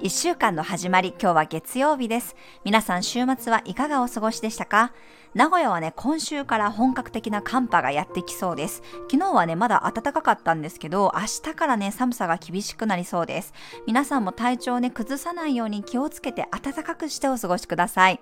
1週間の始まり、今日は月曜日です。皆さん週末はいかがお過ごしでしたか？名古屋はね、今週から本格的な寒波がやってきそうです。昨日はね、まだ暖かかったんですけど、明日からね、寒さが厳しくなりそうです。皆さんも体調をね、崩さないように気をつけて暖かくしてお過ごしください。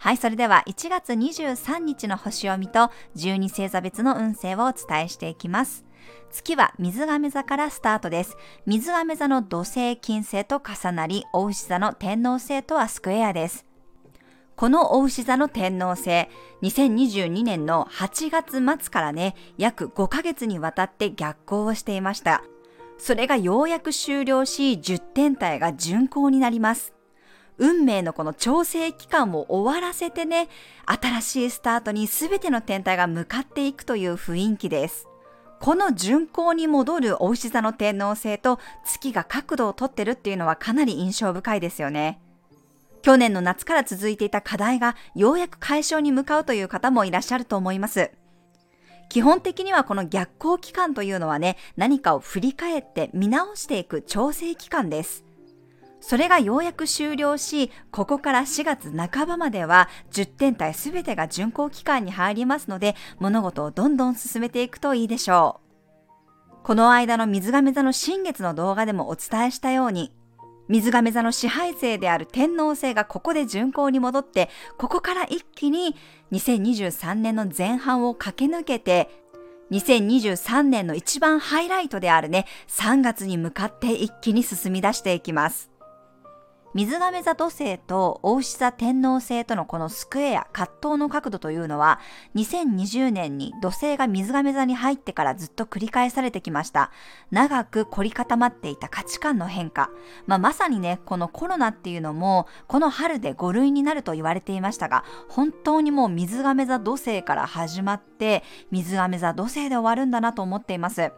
はい、それでは1月23日の星読みと12星座別の運勢をお伝えしていきます。月は水亀座からスタートです。水亀座の土星金星と重なり、大牛座の天王星とはスクエアです。この大牛座の天王星、2022年の8月末からね、約5ヶ月にわたって逆行をしていました。それがようやく終了し、10天体が巡行になります。運命のこの調整期間を終わらせてね、新しいスタートに全ての天体が向かっていくという雰囲気です。この巡行に戻るお牛座の天皇星と月が角度をとってるっていうのはかなり印象深いですよね。去年の夏から続いていた課題がようやく解消に向かうという方もいらっしゃると思います。基本的にはこの逆行期間というのはね、何かを振り返って見直していく調整期間です。それがようやく終了し、ここから4月半ばまでは10天体すべてが巡行期間に入りますので、物事をどんどん進めていくといいでしょう。この間の水亀座の新月の動画でもお伝えしたように、水亀座の支配星である天皇星がここで巡行に戻って、ここから一気に2023年の前半を駆け抜けて、2023年の一番ハイライトであるね、3月に向かって一気に進み出していきます。水亀座土星と大牛座天王星とのこのスクエア、葛藤の角度というのは、2020年に土星が水亀座に入ってからずっと繰り返されてきました。長く凝り固まっていた価値観の変化。まあ、まさにね、このコロナっていうのも、この春で5類になると言われていましたが、本当にもう水亀座土星から始まって、水亀座土星で終わるんだなと思っています。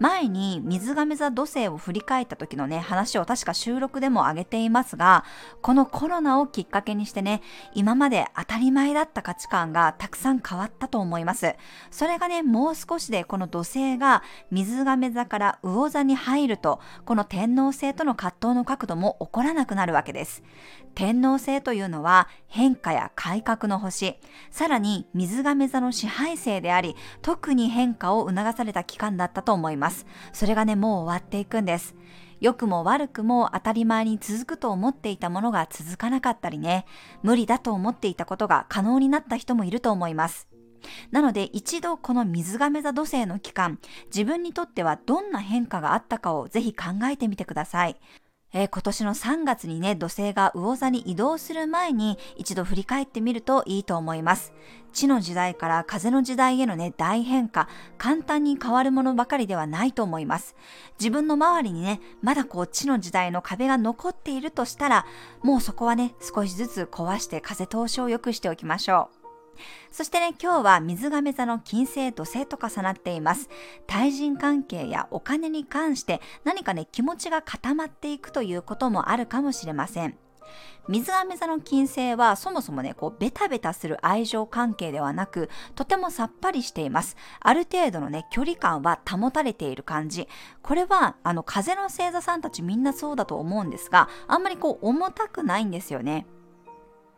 前に水亀座土星を振り返った時のね、話を確か収録でも上げていますが、このコロナをきっかけにしてね、今まで当たり前だった価値観がたくさん変わったと思います。それがね、もう少しでこの土星が水亀座から魚座に入ると、この天皇星との葛藤の角度も起こらなくなるわけです。天皇星というのは変化や改革の星、さらに水亀座の支配星であり、特に変化を促された期間だったと思います。それがね、もう終わっていくんです。良くも悪くも当たり前に続くと思っていたものが続かなかったりね、無理だと思っていたことが可能になった人もいると思います。なので一度この水亀座土星の期間、自分にとってはどんな変化があったかをぜひ考えてみてください。えー、今年の3月にね、土星が魚座に移動する前に一度振り返ってみるといいと思います。地の時代から風の時代へのね、大変化、簡単に変わるものばかりではないと思います。自分の周りにね、まだこう地の時代の壁が残っているとしたら、もうそこはね、少しずつ壊して風通しを良くしておきましょう。そしてね、今日は水亀座の金星土星と重なっています。対人関係やお金に関して何かね、気持ちが固まっていくということもあるかもしれません。水亀座の金星はそもそもね、こうベタベタする愛情関係ではなく、とてもさっぱりしています。ある程度のね、距離感は保たれている感じ。これは、あの、風の星座さんたちみんなそうだと思うんですが、あんまりこう重たくないんですよね。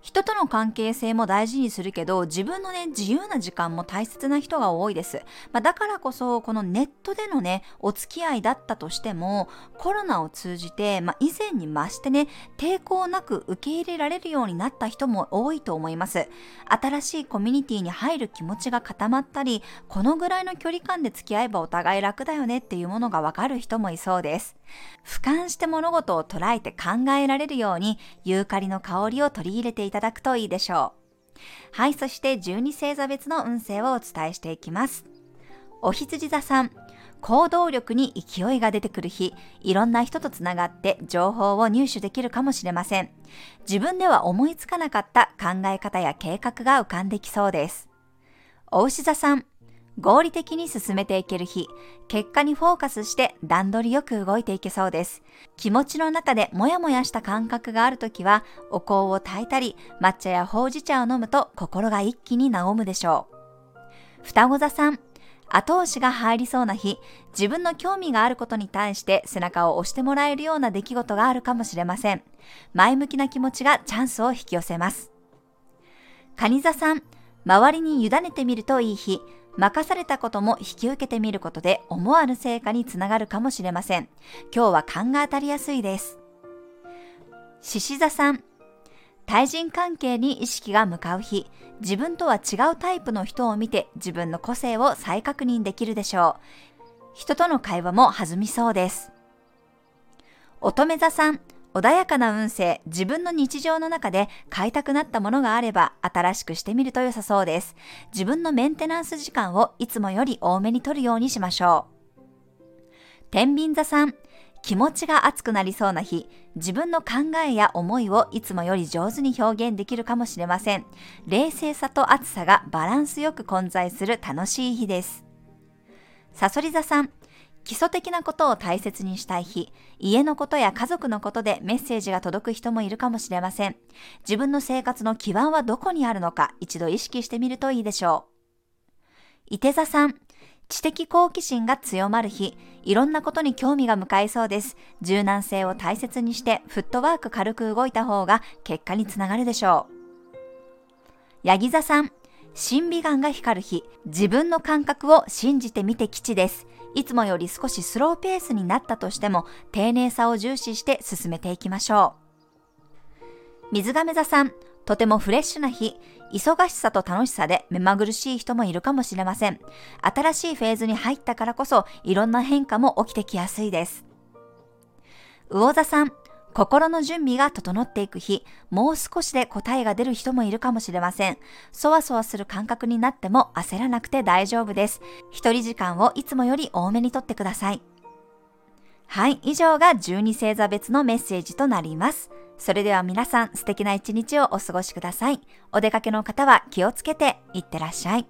人との関係性も大事にするけど、自分のね、自由な時間も大切な人が多いです。まあ、だからこそ、このネットでのね、お付き合いだったとしても、コロナを通じて、まあ、以前に増してね、抵抗なく受け入れられるようになった人も多いと思います。新しいコミュニティに入る気持ちが固まったり、このぐらいの距離感で付き合えばお互い楽だよねっていうものがわかる人もいそうです。俯瞰して物事を捉えて考えられるように、ユーカリの香りを取り入れていただくといいでしょう。はい、そして12星座別の運勢をお伝えしていきます。お羊座さん、行動力に勢いが出てくる日、いろんな人とつながって情報を入手できるかもしれません。自分では思いつかなかった考え方や計画が浮かんできそうです。お牛座さん、合理的に進めていける日、結果にフォーカスして段取りよく動いていけそうです。気持ちの中でモヤモヤした感覚があるときは、お香を炊いたり、抹茶やほうじ茶を飲むと心が一気に和むでしょう。双子座さん、後押しが入りそうな日、自分の興味があることに対して背中を押してもらえるような出来事があるかもしれません。前向きな気持ちがチャンスを引き寄せます。蟹座さん、周りに委ねてみるといい日、任されたことも引き受けてみることで思わぬ成果につながるかもしれません。今日は勘が当たりやすいです。獅子座さん、対人関係に意識が向かう日、自分とは違うタイプの人を見て自分の個性を再確認できるでしょう。人との会話も弾みそうです。乙女座さん、穏やかな運勢、自分の日常の中で買いたくなったものがあれば新しくしてみると良さそうです。自分のメンテナンス時間をいつもより多めに取るようにしましょう。天秤座さん、気持ちが熱くなりそうな日、自分の考えや思いをいつもより上手に表現できるかもしれません。冷静さと熱さがバランスよく混在する楽しい日です。さそり座さん、基礎的なことを大切にしたい日、家のことや家族のことでメッセージが届く人もいるかもしれません。自分の生活の基盤はどこにあるのか一度意識してみるといいでしょう。伊手座さん、知的好奇心が強まる日、いろんなことに興味が向かいそうです。柔軟性を大切にしてフットワーク軽く動いた方が結果につながるでしょう。ヤギ座さん、審美眼が光る日、自分の感覚を信じてみて吉です。いつもより少しスローペースになったとしても、丁寧さを重視して進めていきましょう。水亀座さん、とてもフレッシュな日、忙しさと楽しさで目まぐるしい人もいるかもしれません。新しいフェーズに入ったからこそ、いろんな変化も起きてきやすいです。魚座さん、心の準備が整っていく日、もう少しで答えが出る人もいるかもしれません。そわそわする感覚になっても焦らなくて大丈夫です。一人時間をいつもより多めにとってください。はい、以上が12星座別のメッセージとなります。それでは皆さん素敵な一日をお過ごしください。お出かけの方は気をつけていってらっしゃい。